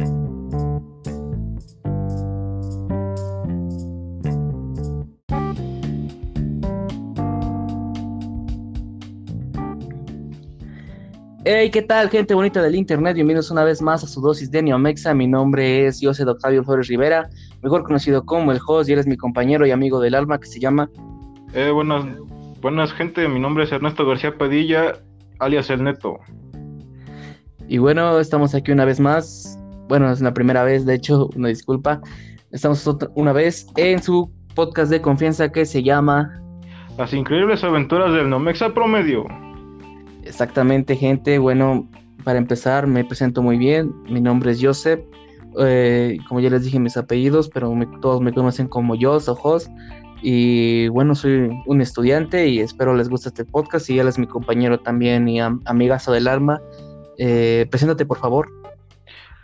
Hey, ¿qué tal, gente bonita del internet? Bienvenidos una vez más a su dosis de Neomexa. Mi nombre es José Octavio Flores Rivera, mejor conocido como el host, y eres mi compañero y amigo del alma que se llama. Eh, buenas, buenas, gente. Mi nombre es Ernesto García Padilla, alias El Neto. Y bueno, estamos aquí una vez más. Bueno, es la primera vez, de hecho, una disculpa. Estamos una vez en su podcast de confianza que se llama Las increíbles aventuras del Neomexa Promedio. Exactamente, gente. Bueno, para empezar, me presento muy bien. Mi nombre es Joseph. Eh, como ya les dije mis apellidos, pero todos me conocen como Jos o Jos. Y bueno, soy un estudiante y espero les guste este podcast. Y él es mi compañero también y amigazo del alma. Eh, preséntate, por favor.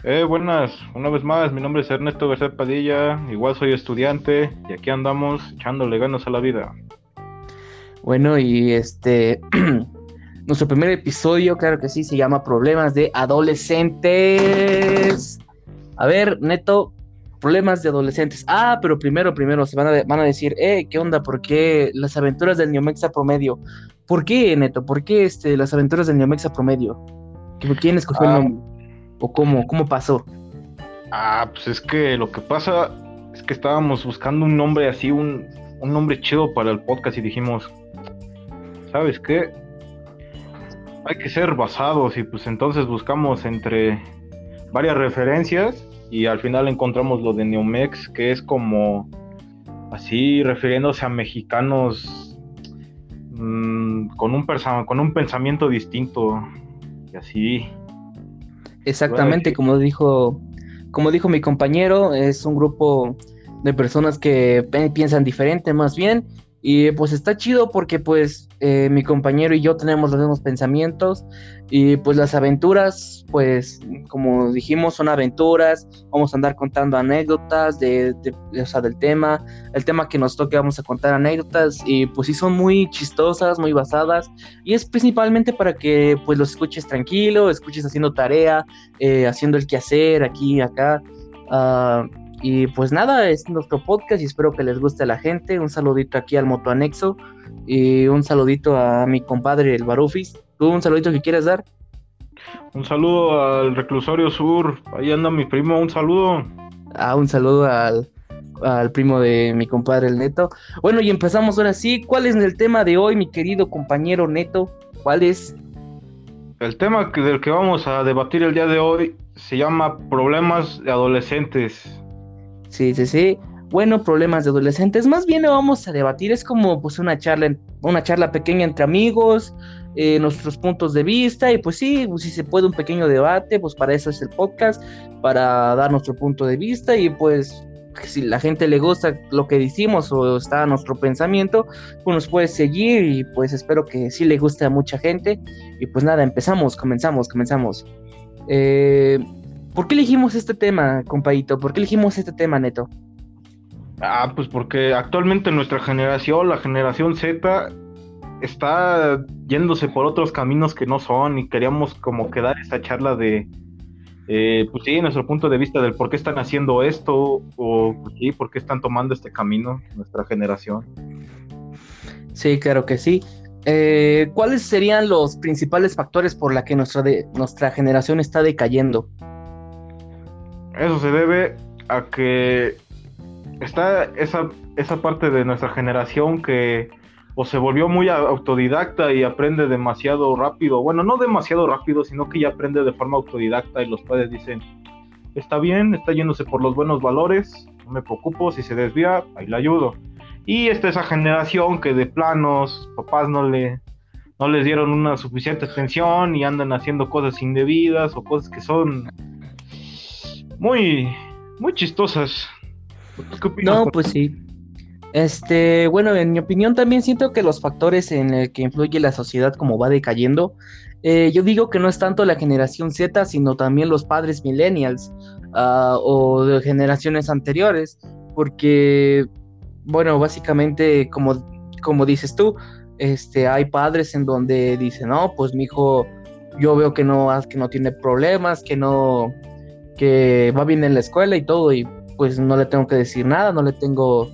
Eh, buenas, una vez más, mi nombre es Ernesto García Padilla, igual soy estudiante y aquí andamos echándole ganas a la vida. Bueno, y este, Nuestro primer episodio, claro que sí, se llama Problemas de Adolescentes. A ver, Neto, problemas de adolescentes. Ah, pero primero, primero, se van a, van a decir, eh, ¿qué onda? ¿Por qué las aventuras del Neomexa Promedio? ¿Por qué, Neto? ¿Por qué este, las aventuras del Neomexa Promedio? ¿Quién escogió el ah. nombre? ¿O cómo? ¿Cómo pasó? Ah, pues es que lo que pasa es que estábamos buscando un nombre así, un, un nombre chido para el podcast y dijimos, ¿sabes qué? hay que ser basados y pues entonces buscamos entre varias referencias y al final encontramos lo de Neomex, que es como así refiriéndose a mexicanos mm, con, un con un pensamiento distinto y así. Exactamente, como dijo, como dijo mi compañero, es un grupo de personas que piensan diferente más bien y pues está chido porque pues eh, mi compañero y yo tenemos los mismos pensamientos y pues las aventuras, pues como dijimos, son aventuras, vamos a andar contando anécdotas de, o sea, del tema, el tema que nos toque vamos a contar anécdotas y pues sí son muy chistosas, muy basadas y es principalmente para que pues los escuches tranquilo, escuches haciendo tarea, eh, haciendo el quehacer aquí acá. Uh, y pues nada, es nuestro podcast y espero que les guste a la gente. Un saludito aquí al Moto Anexo y un saludito a mi compadre el Barufis. ¿Tú un saludito que quieras dar? Un saludo al Reclusorio Sur. Ahí anda mi primo, un saludo. Ah, un saludo al, al primo de mi compadre el Neto. Bueno, y empezamos ahora sí. ¿Cuál es el tema de hoy, mi querido compañero Neto? ¿Cuál es? El tema del que vamos a debatir el día de hoy se llama problemas de adolescentes. Sí, sí, sí. Bueno, problemas de adolescentes. Más bien lo vamos a debatir. Es como pues una charla, una charla pequeña entre amigos, eh, nuestros puntos de vista. Y pues sí, pues, si se puede un pequeño debate, pues para eso es el podcast, para dar nuestro punto de vista. Y pues si la gente le gusta lo que decimos o está nuestro pensamiento, pues nos puede seguir y pues espero que sí le guste a mucha gente. Y pues nada, empezamos, comenzamos, comenzamos. Eh, ¿Por qué elegimos este tema, compadito? ¿Por qué elegimos este tema, Neto? Ah, pues porque actualmente nuestra generación, la generación Z, está yéndose por otros caminos que no son y queríamos como quedar esta charla de, eh, pues sí, nuestro punto de vista del por qué están haciendo esto o pues sí, por qué están tomando este camino nuestra generación. Sí, claro que sí. Eh, ¿Cuáles serían los principales factores por la que nuestra, de, nuestra generación está decayendo? Eso se debe a que está esa, esa parte de nuestra generación que o se volvió muy autodidacta y aprende demasiado rápido. Bueno, no demasiado rápido, sino que ya aprende de forma autodidacta y los padres dicen, está bien, está yéndose por los buenos valores, no me preocupo, si se desvía, ahí le ayudo. Y está esa generación que de planos, papás no le no les dieron una suficiente atención y andan haciendo cosas indebidas o cosas que son muy, muy chistosas. ¿Qué opinas? No, pues sí. Este, bueno, en mi opinión también siento que los factores en el que influye la sociedad como va decayendo, eh, yo digo que no es tanto la generación Z, sino también los padres millennials uh, o de generaciones anteriores, porque, bueno, básicamente, como, como dices tú, este, hay padres en donde dicen, no, pues mi hijo, yo veo que no, que no tiene problemas, que no, que va bien en la escuela y todo, y pues no le tengo que decir nada, no le tengo,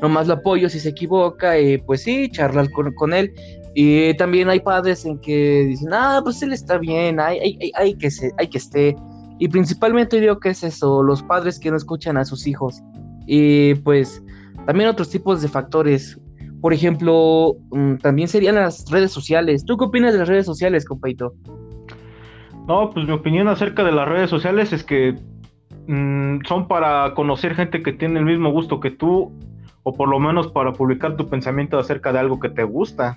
nomás lo apoyo si se equivoca, y pues sí, charlar con, él. Y también hay padres en que dicen, ah, pues él está bien, hay, hay, hay, que, se, hay que esté. Y principalmente digo que es eso, los padres que no escuchan a sus hijos. Y pues también otros tipos de factores. Por ejemplo, mm, también serían las redes sociales. ¿Tú qué opinas de las redes sociales, compaito? No, pues mi opinión acerca de las redes sociales es que mm, son para conocer gente que tiene el mismo gusto que tú, o por lo menos para publicar tu pensamiento acerca de algo que te gusta,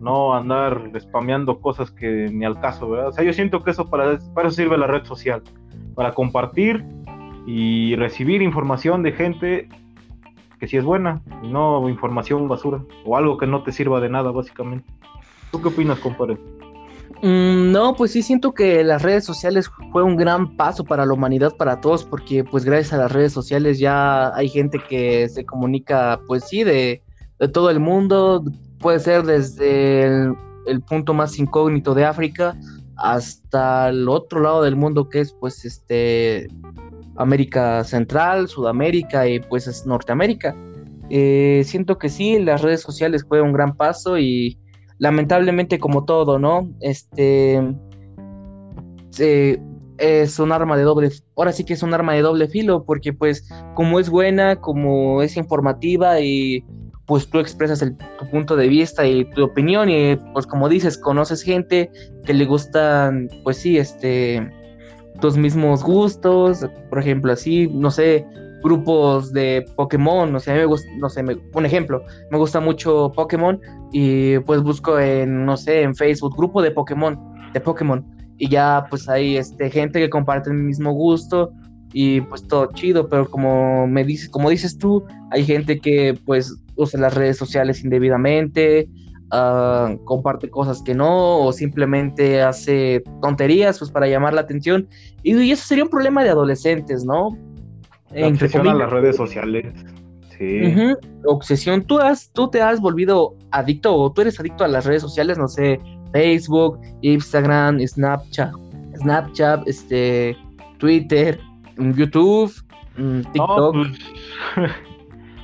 no andar spameando cosas que ni al caso, ¿verdad? O sea, yo siento que eso para, para eso sirve la red social, para compartir y recibir información de gente que sí es buena, no información basura, o algo que no te sirva de nada, básicamente. ¿Tú qué opinas, compadre? Mm, no, pues sí siento que las redes sociales fue un gran paso para la humanidad, para todos, porque pues gracias a las redes sociales ya hay gente que se comunica, pues sí, de, todo el mundo, puede ser desde el, punto más incógnito de África hasta el otro lado del mundo que es pues este América Central, Sudamérica y pues es Norteamérica. Eh, siento que sí, las redes sociales fue un gran paso y lamentablemente como todo, ¿no? Este es un arma de doble, ahora sí que es un arma de doble filo, porque pues como es buena, como es informativa y pues tú expresas tu punto de vista y tu opinión y pues como dices, conoces gente que le gustan, pues sí, este, tus mismos gustos, por ejemplo, así, no sé, grupos de Pokémon, o sea, me gusta, no sé, un ejemplo, me gusta mucho Pokémon y pues busco en, no sé, en Facebook, grupo de Pokémon, de Pokémon, y ya pues hay este, gente que comparte el mismo gusto y pues todo chido, pero como me dices, como dices tú, hay gente que pues usa las redes sociales indebidamente, uh, comparte cosas que no, o simplemente hace tonterías pues para llamar la atención, y eso sería un problema de adolescentes, ¿no? Obsesión a las redes sociales. Sí. Obsesión. ¿Tú, has, ¿Tú te has volvido adicto o tú eres adicto a las redes sociales? No sé, Facebook, Instagram, Snapchat, Snapchat, este, Twitter, YouTube, mm, TikTok. Pues,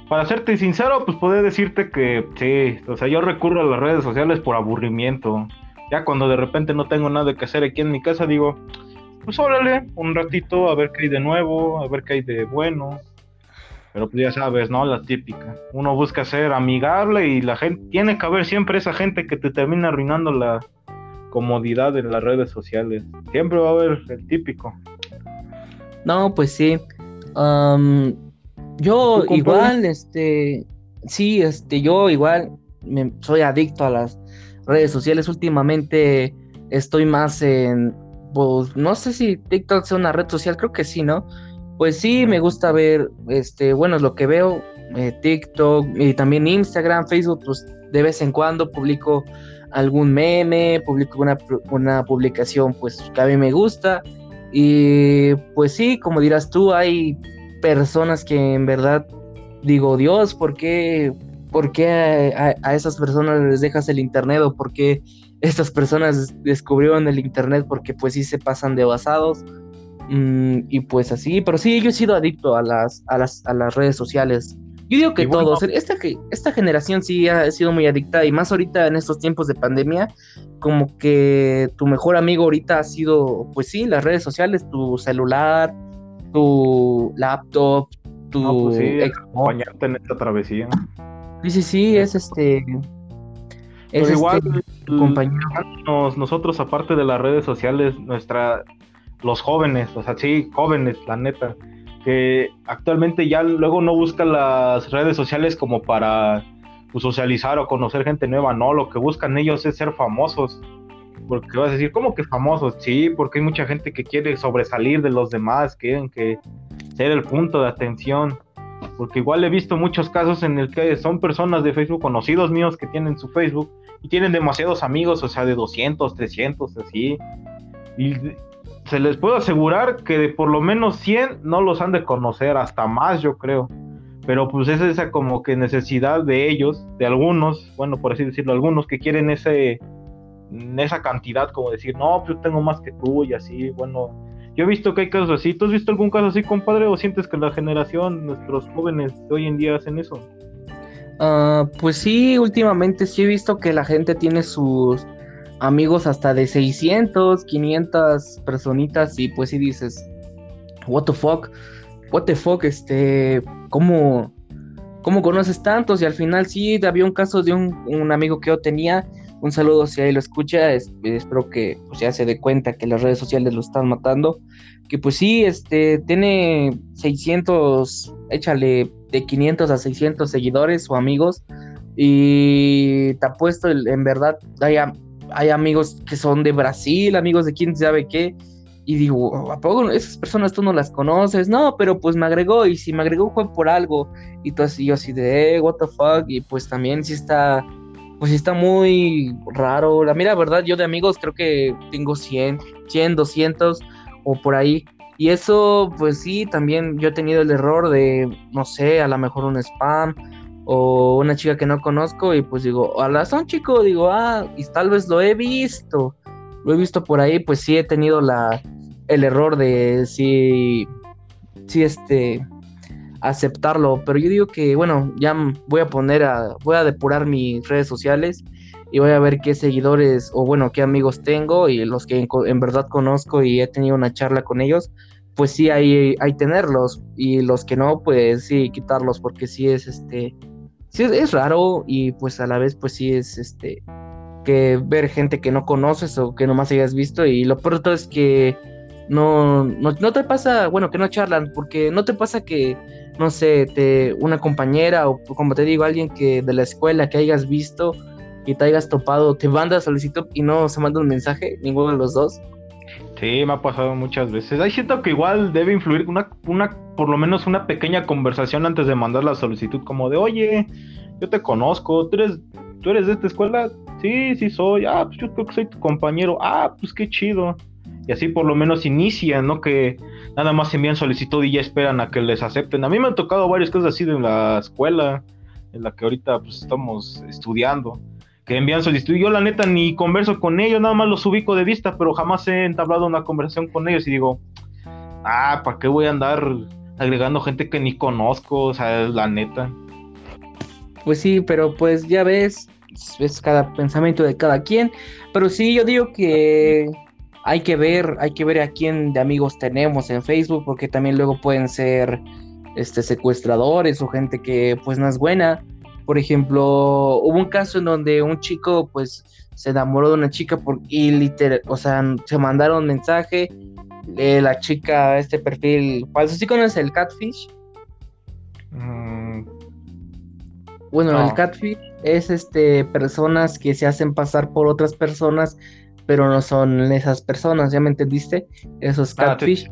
para serte sincero, pues puedo decirte que sí, o sea, yo recurro a las redes sociales por aburrimiento. Ya cuando de repente no tengo nada que hacer aquí en mi casa, digo, pues órale, un ratito a ver qué hay de nuevo, a ver qué hay de bueno. Pero pues ya sabes, ¿no? La típica. Uno busca ser amigable y la gente, tiene que haber siempre esa gente que te termina arruinando la comodidad en las redes sociales. Siempre va a haber el típico. No, pues sí. yo igual, este, sí, este, yo igual me, soy adicto a las redes sociales. Últimamente estoy más en pues no sé si TikTok sea una red social, creo que sí, ¿no? Pues sí, me gusta ver, este, bueno, es lo que veo, eh, TikTok y también Instagram, Facebook, pues de vez en cuando publico algún meme, publico una, una publicación pues que a mí me gusta y pues sí, como dirás tú, hay personas que en verdad digo, Dios, ¿por qué, por qué a, a esas personas les dejas el internet o por qué estas personas descubrieron el internet porque pues sí se pasan de basados mm, y pues así, pero sí, yo he sido adicto a las, a las, a las redes sociales. Yo digo que todos, esta, esta generación sí ha sido muy adicta y más ahorita en estos tiempos de pandemia, como que tu mejor amigo ahorita ha sido, pues sí, las redes sociales, tu celular, tu laptop, tu... No, pues sí, acompañarte en esta travesía. Sí, sí, sí, es este es este, igual, nosotros, aparte de las redes sociales, nuestra, los jóvenes, o sea, sí, jóvenes, la neta, que actualmente ya luego no buscan las redes sociales como para pues, socializar o conocer gente nueva, no, lo que buscan ellos es ser famosos. Porque vas a decir, ¿cómo que famosos? Sí, porque hay mucha gente que quiere sobresalir de los demás, quieren que ser el punto de atención porque igual he visto muchos casos en el que son personas de Facebook, conocidos míos que tienen su Facebook y tienen demasiados amigos, o sea, de 200, 300, así. Y se les puedo asegurar que de por lo menos 100 no los han de conocer, hasta más yo creo. Pero pues es esa como que necesidad de ellos, de algunos, bueno, por así decirlo, algunos que quieren ese esa cantidad como decir, no, pues yo tengo más que tú y así, bueno, Yo he visto que hay casos así. ¿Tú has visto algún caso así, compadre? ¿O sientes que la generación, nuestros jóvenes de hoy en día hacen eso? Ah, pues sí, últimamente sí he visto que la gente tiene sus amigos hasta de 600, 500 personitas y pues sí dices, what the fuck, what the fuck, este, ¿cómo, cómo conoces tantos? Y al final sí, había un caso de un, un amigo que yo tenía, un saludo si ahí lo escucha, espero que pues, ya se dé cuenta que las redes sociales lo están matando, que pues sí, este, tiene 600, échale de 500 a 600 seguidores o amigos. Y te apuesto, en verdad, hay, hay amigos que son de Brasil, amigos de quién sabe qué. Y digo, ¿a poco esas personas tú no las conoces? No, pero pues me agregó y si me agregó fue por algo. Y así, yo así de, eh, what the fuck. Y pues también sí está, pues está muy raro. La mira, verdad, yo de amigos creo que tengo 100, 100, 200 o por ahí. Y eso, pues sí, también yo he tenido el error de, no sé, a lo mejor un spam o una chica que no conozco y pues digo, a la son chico, digo, ah, y tal vez lo he visto, lo he visto por ahí, pues sí he tenido la, el error de sí, sí, este, aceptarlo, pero yo digo que, bueno, ya voy a poner a, voy a depurar mis redes sociales y voy a ver qué seguidores o bueno, qué amigos tengo y los que en verdad conozco y he tenido una charla con ellos, pues sí hay, hay tenerlos y los que no, pues sí quitarlos porque sí es este, sí es, raro y pues a la vez pues sí es este, que ver gente que no conoces o que nomás hayas visto y lo peor es que no, no, no, te pasa, bueno, que no charlan, porque no te pasa que, no sé, te, una compañera o como te digo, alguien que de la escuela que hayas visto y te hayas topado, te manda solicitud y no se manda un mensaje, ninguno de los dos. Sí, me ha pasado muchas veces. Ahí siento que igual debe influir una, una, por lo menos una pequeña conversación antes de mandar la solicitud, como de, oye, yo te conozco, ¿tú eres, tú eres de esta escuela? Sí, sí soy. Ah, pues yo creo que soy tu compañero. Ah, pues qué chido. Y así por lo menos inician, ¿no? Que nada más envían solicitud y ya esperan a que les acepten. A mí me han tocado varias cosas así de la escuela, en la que ahorita pues estamos estudiando que envían solicitud. Yo la neta ni converso con ellos, nada más los ubico de vista, pero jamás he entablado una conversación con ellos y digo, ah, ¿para qué voy a andar agregando gente que ni conozco? O sea, la neta. Pues sí, pero pues ya ves, es cada pensamiento de cada quien, pero sí, yo digo que hay que ver, hay que ver a quién de amigos tenemos en Facebook, porque también luego pueden ser este secuestradores o gente que pues no es buena por ejemplo, hubo un caso en donde un chico pues se enamoró de una chica por, y literal, o sea, se mandaron mensaje, eh, la chica, este perfil falso, ¿sí conoces el catfish? Mm. Bueno, el catfish es este personas que se hacen pasar por otras personas, pero no son esas personas, ¿ya me entendiste? Esos ah, catfish.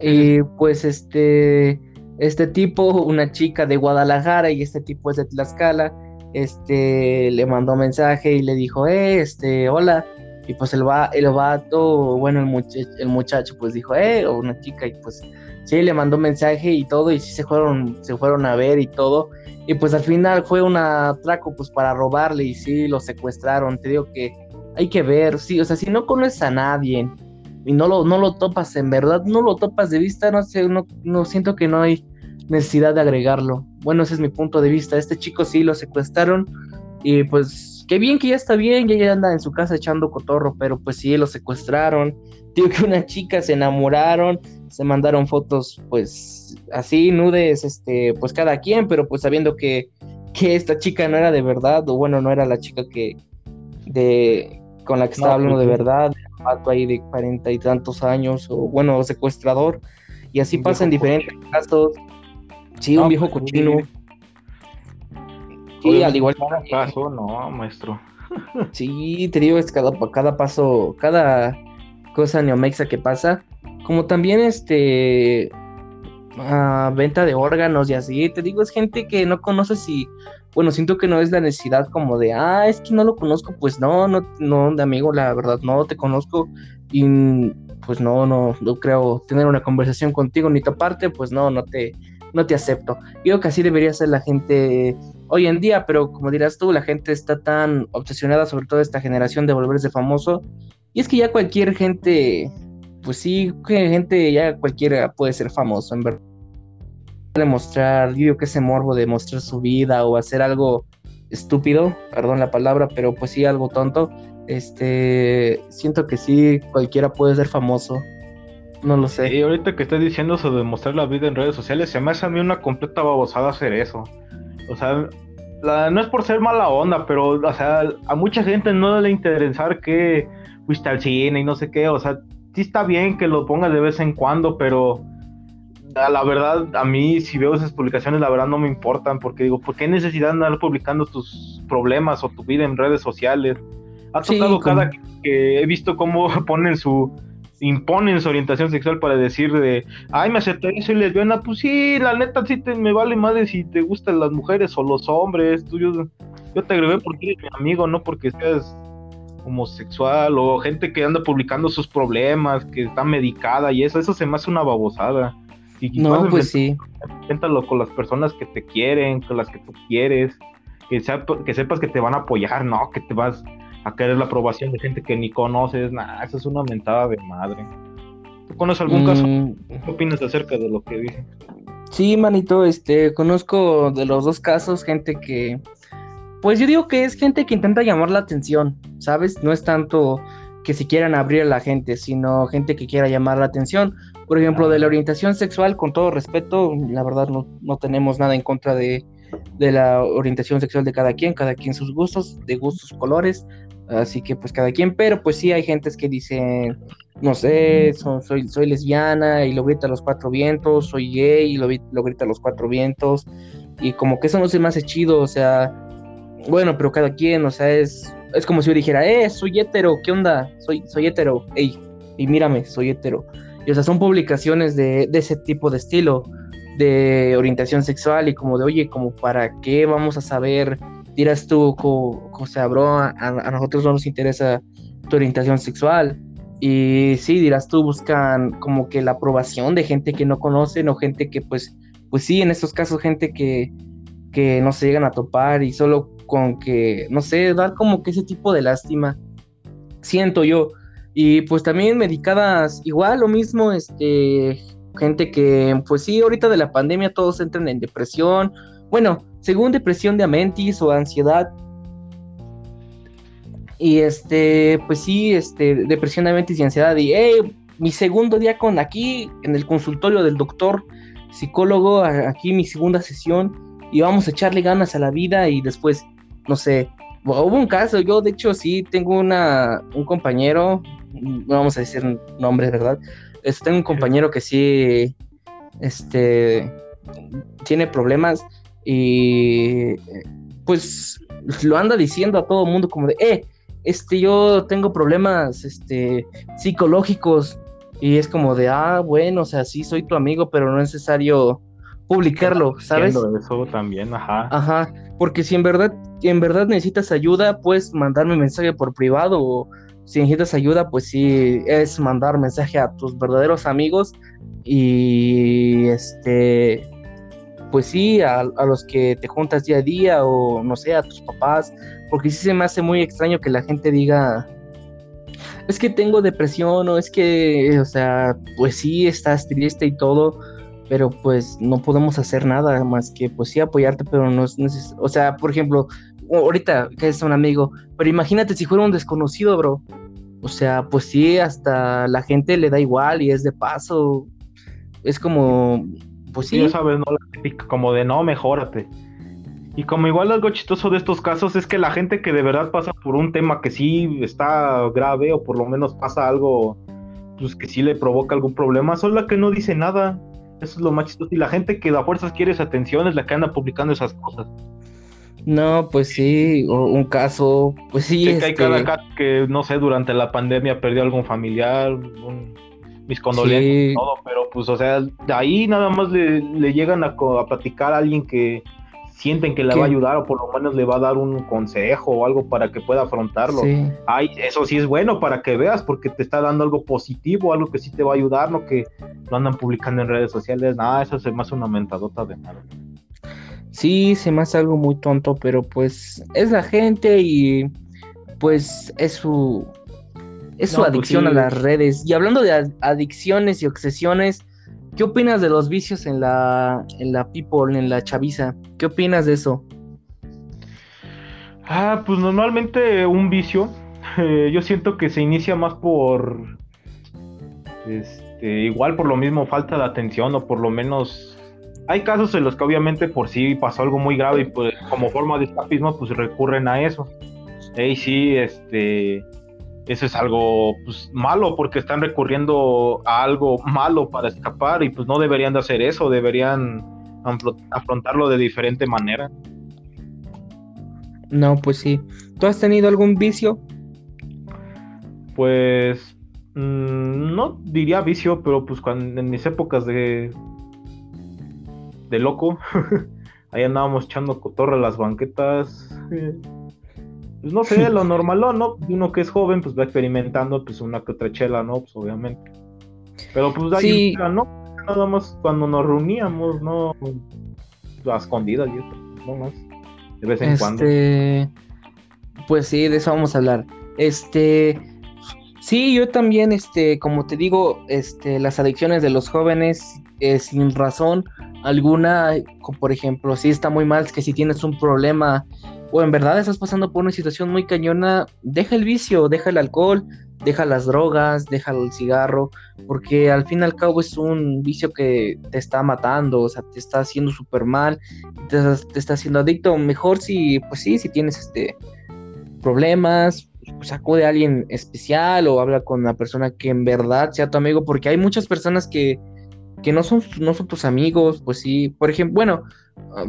y pues este este tipo, una chica de Guadalajara y este tipo es de Tlaxcala, este, le mandó mensaje y le dijo, eh, este, hola, y pues el, va, el vato, bueno, el, muchacho, el muchacho pues dijo, eh, o una chica, y pues sí, le mandó mensaje y todo, y sí se fueron, se fueron a ver y todo, y pues al final fue un atraco pues para robarle y sí, lo secuestraron, te digo que hay que ver, sí, o sea, si no conoces a nadie y no lo, no lo topas en verdad, no lo topas de vista, no sé, no, no siento que no hay necesidad de agregarlo. Bueno, ese es mi punto de vista. Este chico sí lo secuestraron y pues qué bien que ya está bien, ya, ya anda en su casa echando cotorro, pero pues sí, lo secuestraron. Digo que una chica se enamoraron, se mandaron fotos pues así, nudes, este, pues cada quien, pero pues sabiendo que, que esta chica no era de verdad, o bueno, no era la chica que de con la que estaba hablando de verdad, pato ahí de cuarenta y tantos años, o bueno, secuestrador, y así pasa en diferentes casos, Sí, un viejo pues, cochino. Sí, al igual que. Cada paso, no, maestro. sí, te digo, es cada, cada paso, cada cosa neomexa que pasa. Como también este. Venta de órganos y así. Te digo, es gente que no conoces y. Bueno, siento que no es la necesidad como de, ah, es que no lo conozco, pues no, no, no, de amigo, la verdad, no te conozco y pues no, no, no creo tener una conversación contigo ni tu parte, pues no, no te, no te acepto. Digo que así debería ser la gente hoy en día, pero como dirás tú, la gente está tan obsesionada, sobre todo esta generación, de volverse famoso. Y es que ya cualquier gente, pues sí, que gente ya cualquiera puede ser famoso, en verdad. Demostrar, yo digo que ese morbo de mostrar su vida o hacer algo estúpido, perdón la palabra, pero pues sí, algo tonto. Este, siento que sí, cualquiera puede ser famoso. No lo sé. Y ahorita que estoy diciendo eso de mostrar la vida en redes sociales, se me hace a mí una completa babosada hacer eso. O sea, no es por ser mala onda, pero, o sea, a mucha gente no le interesa que fuiste al cine y no sé qué. O sea, sí está bien que lo pongas de vez en cuando, pero la verdad, a mí si veo esas publicaciones, la verdad no me importan, porque digo, ¿por qué necesidad de andar publicando tus problemas o tu vida en redes sociales? Ha tocado cada que he visto cómo ponen su imponen su orientación sexual para decir de, ay, me acepté y soy lesbiana, pues sí, la neta sí te, me vale madre si te gustan las mujeres o los hombres, tú, yo, te agregué porque eres mi amigo, no porque seas homosexual o gente que anda publicando sus problemas, que está medicada y eso, eso se me hace una babosada. Y no, pues sí. Inténtalo con las personas que te quieren, con las que tú quieres, que, que sepas que te van a apoyar, no que te vas a querer la aprobación de gente que ni conoces, nada, eso es una mentada de madre. ¿Tú conoces algún caso? Mm. ¿Qué opinas acerca de lo que dije? Sí, manito, este, conozco de los dos casos gente que, pues yo digo que es gente que intenta llamar la atención, ¿sabes? No es tanto que se quieran abrir a la gente, sino gente que quiera llamar la atención. Por ejemplo, de la orientación sexual, con todo respeto, la verdad no, no tenemos nada en contra de, de la orientación sexual de cada quien, cada quien sus gustos, de gustos, colores, así que pues cada quien, pero pues sí hay gentes que dicen, no sé, soy, soy lesbiana y lo grita a los cuatro vientos, soy gay y lo, lo grita a los cuatro vientos, y como que eso no se me hace chido, o sea, bueno, pero cada quien, o sea, es, es como si yo dijera, eh, soy hetero, ¿qué onda? Soy, soy hetero, ey, y mírame, soy hetero. Y o sea, son publicaciones de, de ese tipo de estilo, de orientación sexual y como de, oye, como para qué vamos a saber dirás tú, José Abro, a, a, nosotros no nos interesa tu orientación sexual. Y sí, dirás tú, buscan como que la aprobación de gente que no conocen o gente que pues, pues sí, en estos casos gente que, que no se llegan a topar y solo con que, no sé, dar como que ese tipo de lástima, siento yo. Y pues también medicadas, igual lo mismo, este, gente que, pues sí, ahorita de la pandemia todos entran en depresión. Bueno, según depresión de amentis o ansiedad. Y este, pues sí, este, depresión de amentis y ansiedad. Y hey, mi segundo día con aquí, en el consultorio del doctor psicólogo, aquí mi segunda sesión. Y vamos a echarle ganas a la vida y después, no sé, hubo un caso, yo de hecho sí tengo una, un compañero, no vamos a decir nombres, ¿verdad? Este, tengo un compañero que sí, este, tiene problemas y pues lo anda diciendo a todo el mundo como de, eh, este, yo tengo problemas, este, psicológicos. Y es como de, ah, bueno, o sea, sí soy tu amigo, pero no es necesario publicarlo, ¿sabes? Eso también, ajá. Ajá, porque si en verdad, en verdad necesitas ayuda, puedes mandarme mensaje por privado o si necesitas ayuda, pues sí, es mandar mensaje a tus verdaderos amigos y este pues sí, a, los que te juntas día a día o no sé, a tus papás, porque sí se me hace muy extraño que la gente diga, es que tengo depresión o es que, o sea, pues sí, estás triste y todo, pero pues no podemos hacer nada más que pues sí apoyarte, pero no es necesario, o sea, por ejemplo, ahorita que es un amigo, pero imagínate si fuera un desconocido, bro. O sea, pues sí, hasta la gente le da igual y es de paso. Es como, pues sí. Ya sabes, ¿no? Como de no, mejórate. Y como igual algo chistoso de estos casos es que la gente que de verdad pasa por un tema que sí está grave o por lo menos pasa algo pues que sí le provoca algún problema, son la que no dice nada. Eso es lo más chistoso. Y la gente que a fuerzas quiere esa atención es la que anda publicando esas cosas. No, pues sí, un caso, pues sí. que hay cada caso que, no sé, durante la pandemia perdió algún familiar, un mis condolencias y todo, pero pues, o sea, de ahí nada más le, llegan a, a, platicar a alguien que sienten que le va a ayudar o por lo menos le va a dar un consejo o algo para que pueda afrontarlo. Ay, eso sí es bueno para que veas porque te está dando algo positivo, algo que sí te va a ayudar, no que lo andan publicando en redes sociales, nada, eso se me hace una mentadota de nada. Sí, se me hace algo muy tonto, pero pues es la gente y pues es su es su pues adicción a las redes. Y hablando de adicciones y obsesiones, ¿qué opinas de los vicios en la, en la people, en la chaviza? ¿Qué opinas de eso? Ah, pues normalmente un vicio, eh, yo siento que se inicia más por, este, igual por lo mismo falta de atención o por lo menos hay casos en los que obviamente por sí pasó algo muy grave y pues, como forma de escapismo pues recurren a eso. Y sí, este, eso es algo pues, malo porque están recurriendo a algo malo para escapar y pues no deberían de hacer eso, deberían afrontarlo de diferente manera. No, pues sí. ¿Tú has tenido algún vicio? Pues mm, no diría vicio, pero pues cuando en mis épocas de de loco, ahí andábamos echando cotorra las banquetas. Pues no sé, lo normal, ¿no? Uno que es joven, pues va experimentando, pues una que otra chela, ¿no? Pues obviamente. Pero pues ahí, ¿no? Nada más cuando nos reuníamos, ¿no? A escondidas y no más. De vez en cuando. Este, pues sí, de eso vamos a hablar. Este, sí, yo también, este, como te digo, este, las adicciones de los jóvenes, eh, sin razón alguna, como por ejemplo, si está muy mal, es que si tienes un problema o en verdad estás pasando por una situación muy cañona, deja el vicio, deja el alcohol, deja las drogas, deja el cigarro, porque al fin y al cabo es un vicio que te está matando, o sea, te está haciendo súper mal, te, está haciendo adicto. Mejor si, pues sí, si tienes este problemas, pues acude a alguien especial o habla con una persona que en verdad sea tu amigo, porque hay muchas personas que, que no son, no son tus amigos, pues sí, por ejemplo, bueno,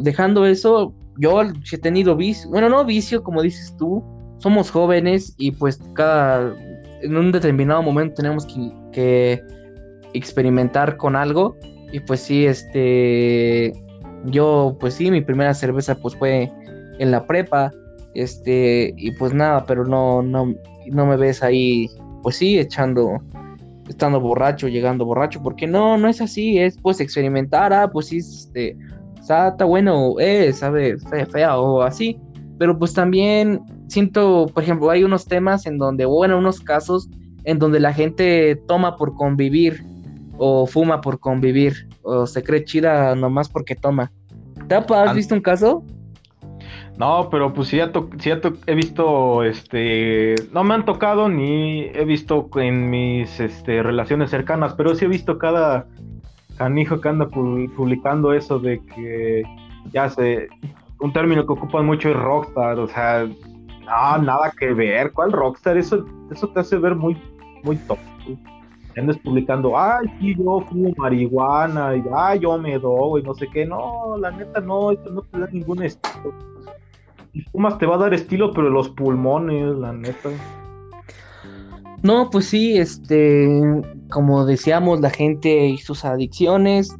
dejando eso, yo he tenido vicio, bueno, no vicio, como dices tú, somos jóvenes y pues cada, en un determinado momento tenemos que, experimentar con algo y pues sí, este, yo pues sí, mi primera cerveza pues fue en la prepa, este, y pues nada, pero no, no, no me ves ahí, pues sí, echando, estando borracho, llegando borracho, porque no, no es así, es pues experimentar, ah, pues sí, este, está, bueno, eh, sabe fea, o así, pero pues también siento, por ejemplo, hay unos temas en donde, bueno, unos casos en donde la gente toma por convivir o fuma por convivir o se cree chida nomás porque toma. ¿Te has visto un caso? No, pero pues sí, ya, he visto, este, no me han tocado ni he visto en mis este, relaciones cercanas, pero sí he visto cada, canijo que anda publicando eso de que ya sé, un término que ocupan mucho es rockstar, o sea, no, nada que ver, ¿cuál rockstar? Eso, eso te hace ver muy, muy top. Andes publicando, ay, sí, yo fumo marihuana, y ay, yo me doy, no sé qué, no, la neta no, esto no te da ningún estilo. Y fumas te va a dar estilo, pero los pulmones, la neta. No, pues sí, este, como decíamos, la gente y sus adicciones,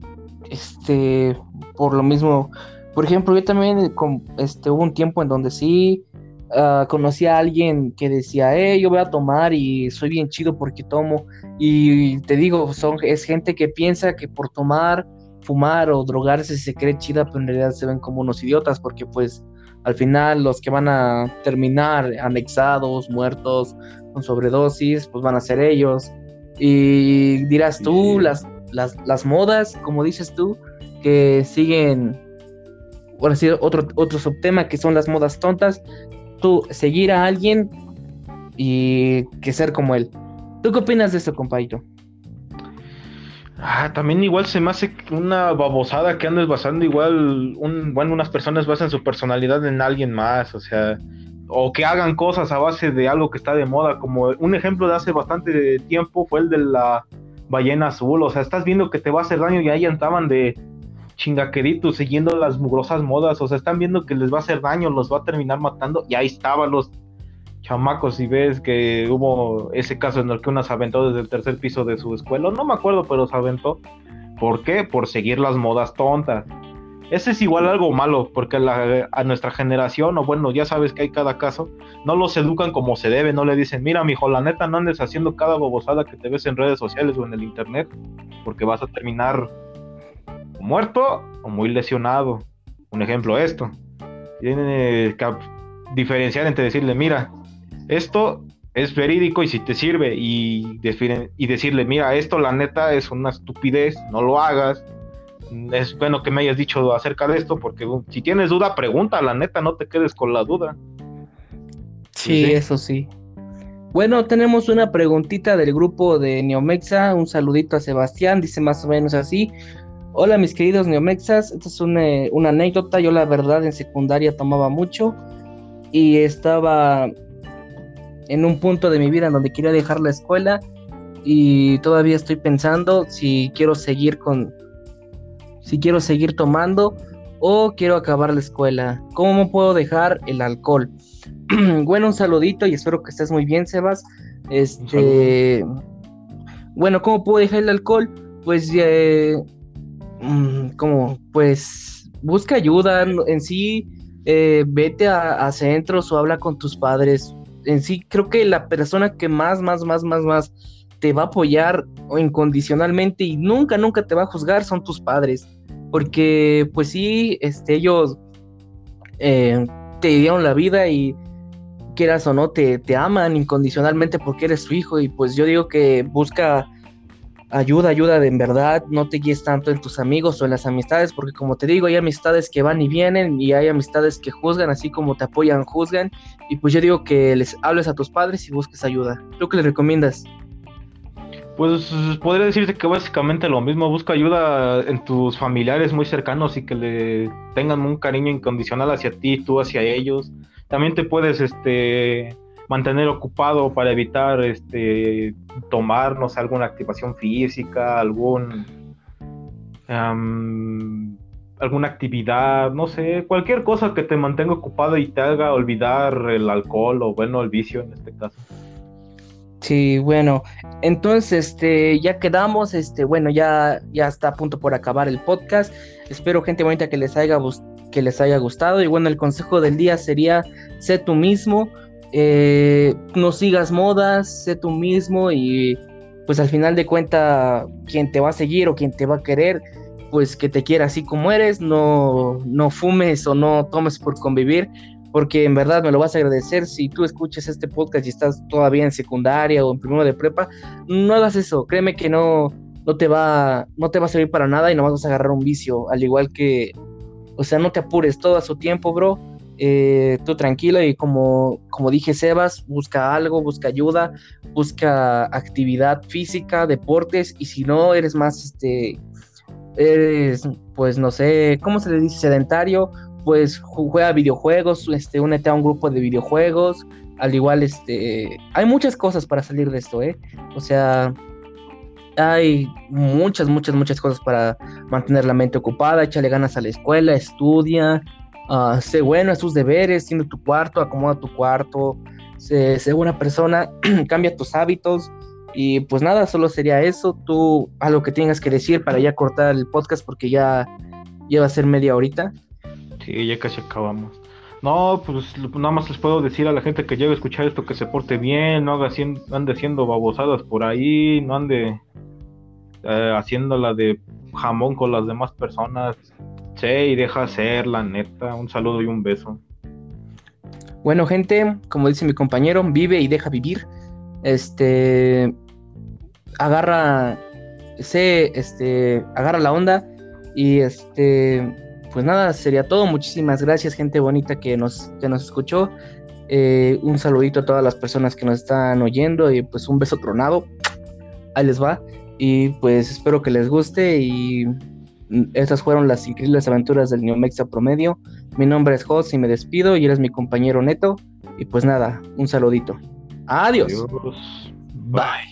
este, por lo mismo, por ejemplo, yo también, este, hubo un tiempo en donde sí uh, conocí a alguien que decía, eh, yo voy a tomar y soy bien chido porque tomo, y te digo, son, es gente que piensa que por tomar, fumar o drogarse se cree chida, pero en realidad se ven como unos idiotas porque pues al final los que van a terminar anexados, muertos, con sobredosis, pues van a ser ellos. Y dirás tú, las, las, modas, como dices tú, que siguen, por así otro, otro subtema que son las modas tontas, tú seguir a alguien y que ser como él. ¿Tú qué opinas de esto, compadito? Ah, también igual se me hace una babosada que andes basando igual, un, bueno, unas personas basan su personalidad en alguien más, o sea, o que hagan cosas a base de algo que está de moda, como un ejemplo de hace bastante tiempo fue el de la ballena azul, o sea, estás viendo que te va a hacer daño y ahí andaban de chingaqueritos siguiendo las mugrosas modas, o sea, están viendo que les va a hacer daño, los va a terminar matando y ahí estaban los chamacos y ves que hubo ese caso en el que una se aventó desde el tercer piso de su escuela, no me acuerdo, pero se aventó. ¿Por qué? Por seguir las modas tontas. Ese es igual algo malo, porque a nuestra generación, o bueno, ya sabes que hay cada caso, no los educan como se debe, no le dicen, mira, mijo, la neta, no andes haciendo cada bobosada que te ves en redes sociales o en el internet, porque vas a terminar muerto o muy lesionado. Un ejemplo, esto. Tiene que diferenciar entre decirle, mira, esto es verídico y si te sirve y, decirle, mira, esto la neta es una estupidez, no lo hagas. Es bueno que me hayas dicho acerca de esto porque si tienes duda, pregunta, la neta, no te quedes con la duda. Sí, eso sí. Bueno, tenemos una preguntita del grupo de Neomexa. Un saludito a Sebastián, dice más o menos así. Hola mis queridos Neomexas, esta es una anécdota. Yo la verdad en secundaria tomaba mucho y estaba en un punto de mi vida en donde quería dejar la escuela y todavía estoy pensando si quiero seguir con si quiero seguir tomando o quiero acabar la escuela. ¿Cómo puedo dejar el alcohol? bueno, un saludito y espero que estés muy bien, Sebas. Este bueno, ¿cómo puedo dejar el alcohol? Pues eh, mm, como pues busca ayuda en sí eh, vete a, a, centros o habla con tus padres, en sí creo que la persona que más, más, más, más, más te va a apoyar incondicionalmente y nunca, nunca te va a juzgar son tus padres. Porque pues sí, este, ellos eh, te dieron la vida y quieras o no, te, te aman incondicionalmente porque eres su hijo. Y pues yo digo que busca ayuda, ayuda de en verdad, no te guíes tanto en tus amigos o en las amistades, porque como te digo, hay amistades que van y vienen y hay amistades que juzgan, así como te apoyan, juzgan, y pues yo digo que les hables a tus padres y busques ayuda. ¿Tú qué les recomiendas? Pues podría decirte que básicamente lo mismo, busca ayuda en tus familiares muy cercanos y que le tengan un cariño incondicional hacia ti, tú hacia ellos. También te puedes este mantener ocupado para evitar este tomarnos alguna activación física, algún alguna actividad, no sé, cualquier cosa que te mantenga ocupado y te haga olvidar el alcohol o bueno, el vicio en este caso. Sí, bueno, entonces este ya quedamos, este bueno, ya ya está a punto por acabar el podcast. Espero gente bonita que les haya que les haya gustado y bueno, el consejo del día sería sé tú mismo, eh, no sigas modas, sé tú mismo y pues al final de cuenta quien te va a seguir o quien te va a querer, pues que te quiera así como eres, no, no fumes o no tomes por convivir, porque en verdad me lo vas a agradecer. Si tú escuchas este podcast y estás todavía en secundaria o en primero de prepa, no hagas eso, créeme que no, no te va, no te va a servir para nada y no vas a agarrar un vicio, al igual que, o sea, no te apures todo a su tiempo, bro eh, tú tranquilo y como, como dije Sebas, busca algo, busca ayuda, busca actividad física, deportes y si no eres más, este, eres, pues no sé, ¿cómo se le dice? Sedentario, pues juega videojuegos, este, únete a un grupo de videojuegos, al igual, este, hay muchas cosas para salir de esto, ¿eh? O sea, hay muchas, muchas, muchas cosas para mantener la mente ocupada, échale ganas a la escuela, estudia, uh, sé bueno, a tus deberes, tiende tu cuarto, acomoda tu cuarto, sé, buena persona, cambia tus hábitos. Y pues nada, solo sería eso. Tú algo que tengas que decir para ya cortar el podcast porque ya, ya va a ser media horita. Sí, ya casi acabamos. No, pues nada más les puedo decir a la gente que llegue a escuchar esto que se porte bien, no haga ande haciendo babosadas por ahí, no ande eh, haciéndola de jamón con las demás personas. Y deja ser, la neta. Un saludo y un beso. Bueno, gente, como dice mi compañero, vive y deja vivir. Este. Agarra. Sé, este. Agarra la onda. Y este. Pues nada, sería todo. Muchísimas gracias, gente bonita que nos, que nos escuchó. Eh, un saludito a todas las personas que nos están oyendo. Y pues un beso tronado. Ahí les va. Y pues espero que les guste. Y estas fueron las increíbles aventuras del Neomexa Promedio. Mi nombre es Jos y me despido y eres mi compañero Neto. Y pues nada, un saludito. Adiós. Adiós. Bye.